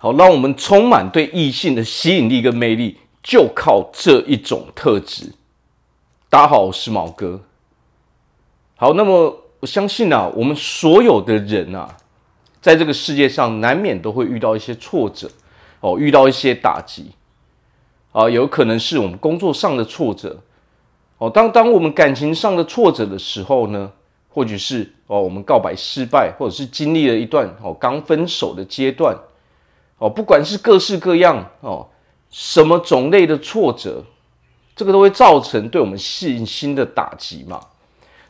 好，让我们充满对异性的吸引力跟魅力，就靠这一种特质。大家好，我是毛哥。好，那么我相信啊，我们所有的人啊，在这个世界上难免都会遇到一些挫折哦，遇到一些打击啊，有可能是我们工作上的挫折哦，当当我们感情上的挫折的时候呢，或许是哦，我们告白失败，或者是经历了一段哦刚分手的阶段。哦，不管是各式各样哦，什么种类的挫折，这个都会造成对我们信心的打击嘛。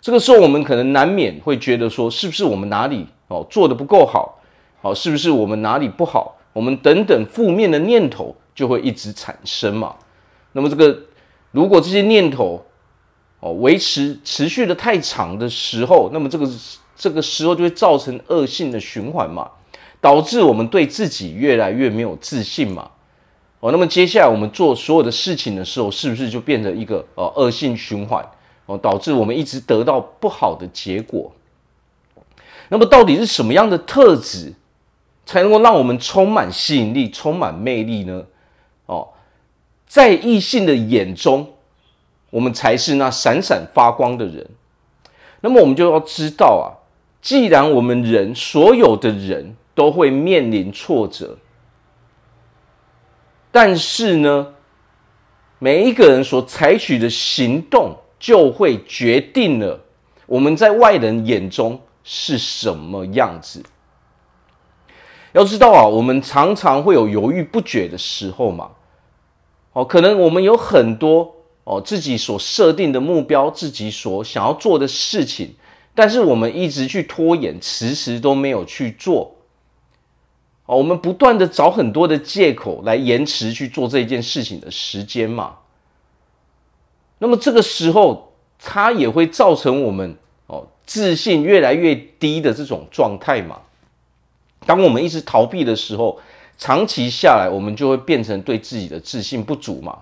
这个时候，我们可能难免会觉得说，是不是我们哪里哦做得不够好？哦，是不是我们哪里不好？我们等等负面的念头就会一直产生嘛。那么，这个如果这些念头哦维持持续的太长的时候，那么这个这个时候就会造成恶性的循环嘛。导致我们对自己越来越没有自信嘛？哦，那么接下来我们做所有的事情的时候，是不是就变成一个呃恶性循环？哦，导致我们一直得到不好的结果。那么到底是什么样的特质才能够让我们充满吸引力、充满魅力呢？哦，在异性的眼中，我们才是那闪闪发光的人。那么我们就要知道啊，既然我们人所有的人，都会面临挫折，但是呢，每一个人所采取的行动，就会决定了我们在外人眼中是什么样子。要知道啊，我们常常会有犹豫不决的时候嘛。哦，可能我们有很多哦自己所设定的目标，自己所想要做的事情，但是我们一直去拖延，迟迟都没有去做。哦，我们不断的找很多的借口来延迟去做这件事情的时间嘛。那么这个时候，它也会造成我们哦自信越来越低的这种状态嘛。当我们一直逃避的时候，长期下来，我们就会变成对自己的自信不足嘛。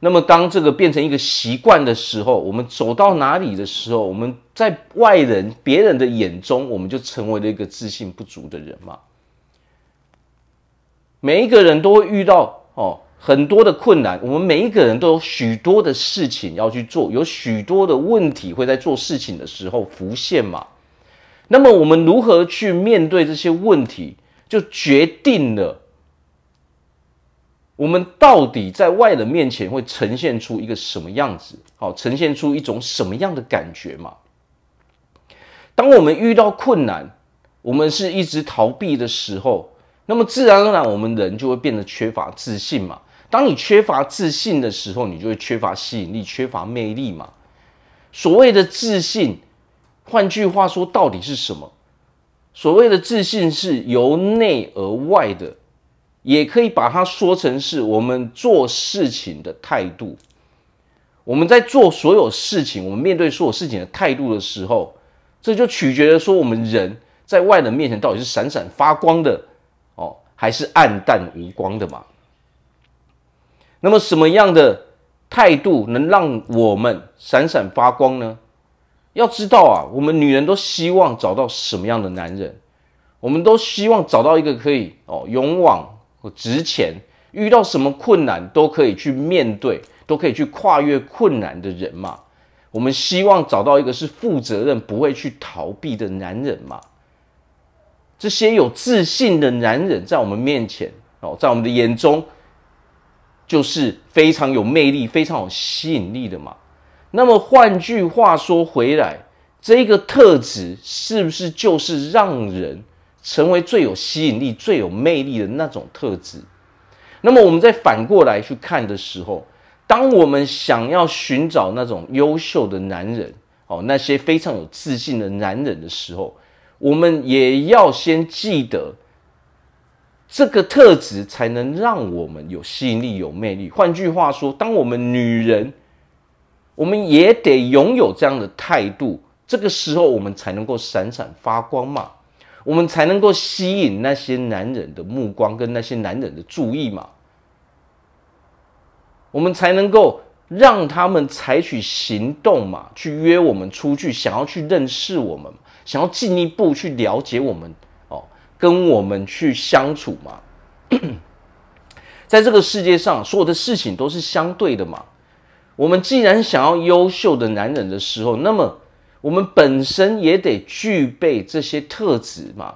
那么当这个变成一个习惯的时候，我们走到哪里的时候，我们在外人、别人的眼中，我们就成为了一个自信不足的人嘛。每一个人都会遇到哦很多的困难，我们每一个人都有许多的事情要去做，有许多的问题会在做事情的时候浮现嘛。那么我们如何去面对这些问题，就决定了我们到底在外人面前会呈现出一个什么样子，好，呈现出一种什么样的感觉嘛。当我们遇到困难，我们是一直逃避的时候。那么自然而然，我们人就会变得缺乏自信嘛。当你缺乏自信的时候，你就会缺乏吸引力、缺乏魅力嘛。所谓的自信，换句话说，到底是什么？所谓的自信是由内而外的，也可以把它说成是我们做事情的态度。我们在做所有事情，我们面对所有事情的态度的时候，这就取决于说我们人在外人面前到底是闪闪发光的。还是黯淡无光的嘛？那么什么样的态度能让我们闪闪发光呢？要知道啊，我们女人都希望找到什么样的男人？我们都希望找到一个可以哦勇往直前，遇到什么困难都可以去面对，都可以去跨越困难的人嘛。我们希望找到一个是负责任、不会去逃避的男人嘛。这些有自信的男人在我们面前哦，在我们的眼中，就是非常有魅力、非常有吸引力的嘛。那么换句话说回来，这个特质是不是就是让人成为最有吸引力、最有魅力的那种特质？那么我们再反过来去看的时候，当我们想要寻找那种优秀的男人哦，那些非常有自信的男人的时候，我们也要先记得，这个特质才能让我们有吸引力、有魅力。换句话说，当我们女人，我们也得拥有这样的态度，这个时候我们才能够闪闪发光嘛，我们才能够吸引那些男人的目光跟那些男人的注意嘛，我们才能够让他们采取行动嘛，去约我们出去，想要去认识我们。想要进一步去了解我们哦，跟我们去相处嘛。在这个世界上，所有的事情都是相对的嘛。我们既然想要优秀的男人的时候，那么我们本身也得具备这些特质嘛，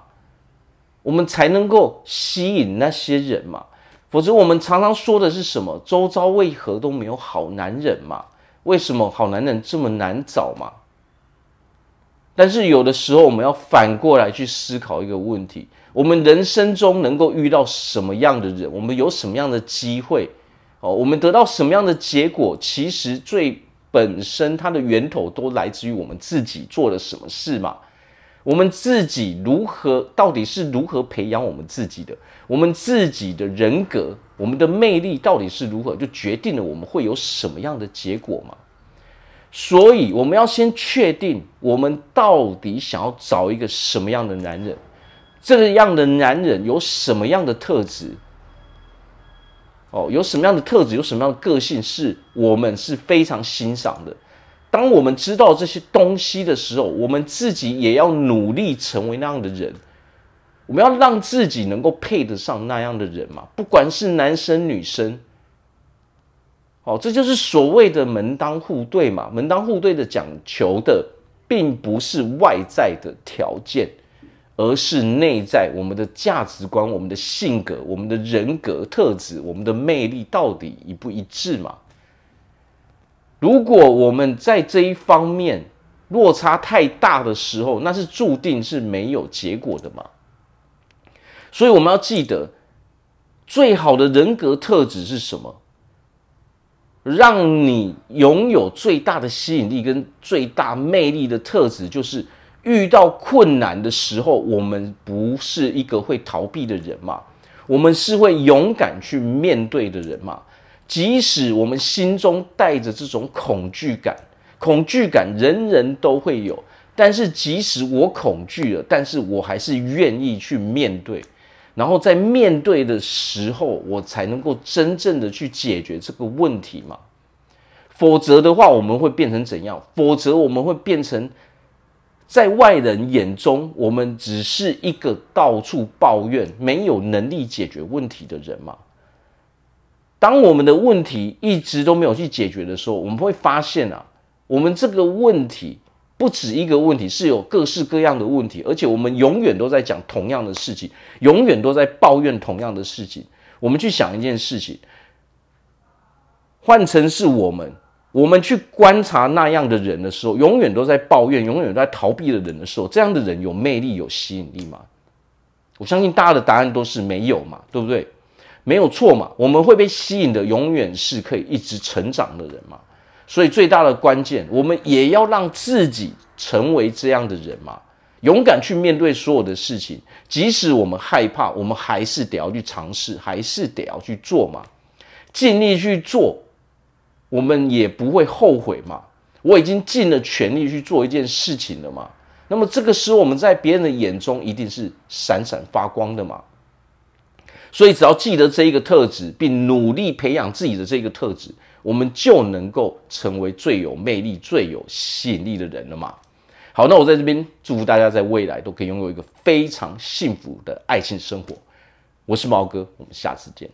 我们才能够吸引那些人嘛。否则，我们常常说的是什么？周遭为何都没有好男人嘛？为什么好男人这么难找嘛？但是有的时候，我们要反过来去思考一个问题：我们人生中能够遇到什么样的人？我们有什么样的机会？哦，我们得到什么样的结果？其实最本身它的源头都来自于我们自己做了什么事嘛。我们自己如何，到底是如何培养我们自己的？我们自己的人格，我们的魅力到底是如何，就决定了我们会有什么样的结果嘛。所以我们要先确定我们到底想要找一个什么样的男人，这个样的男人有什么样的特质。哦，有什么样的特质，有什么样的个性，是我们是非常欣赏的。当我们知道这些东西的时候，我们自己也要努力成为那样的人。我们要让自己能够配得上那样的人嘛，不管是男生女生。哦，这就是所谓的门当户对嘛。门当户对的讲求的，并不是外在的条件。而是内在我们的价值观、我们的性格、我们的人格特质、我们的魅力到底一不一致嘛？如果我们在这一方面落差太大的时候，那是注定是没有结果的嘛。所以我们要记得，最好的人格特质是什么？让你拥有最大的吸引力跟最大魅力的特质就是。遇到困难的时候，我们不是一个会逃避的人嘛？我们是会勇敢去面对的人嘛？即使我们心中带着这种恐惧感，恐惧感人人都会有。但是即使我恐惧了，但是我还是愿意去面对。然后在面对的时候，我才能够真正的去解决这个问题嘛？否则的话，我们会变成怎样？否则我们会变成。在外人眼中，我们只是一个到处抱怨、没有能力解决问题的人嘛。当我们的问题一直都没有去解决的时候，我们会发现啊，我们这个问题不止一个问题，是有各式各样的问题，而且我们永远都在讲同样的事情，永远都在抱怨同样的事情。我们去想一件事情，换成是我们。我们去观察那样的人的时候，永远都在抱怨、永远都在逃避的人的时候，这样的人有魅力、有吸引力吗？我相信大家的答案都是没有嘛，对不对？没有错嘛。我们会被吸引的，永远是可以一直成长的人嘛。所以最大的关键，我们也要让自己成为这样的人嘛，勇敢去面对所有的事情，即使我们害怕，我们还是得要去尝试，还是得要去做嘛，尽力去做。我们也不会后悔嘛，我已经尽了全力去做一件事情了嘛。那么这个时候我们在别人的眼中一定是闪闪发光的嘛。所以只要记得这一个特质，并努力培养自己的这个特质，我们就能够成为最有魅力、最有吸引力的人了嘛。好，那我在这边祝福大家在未来都可以拥有一个非常幸福的爱情生活。我是毛哥，我们下次见。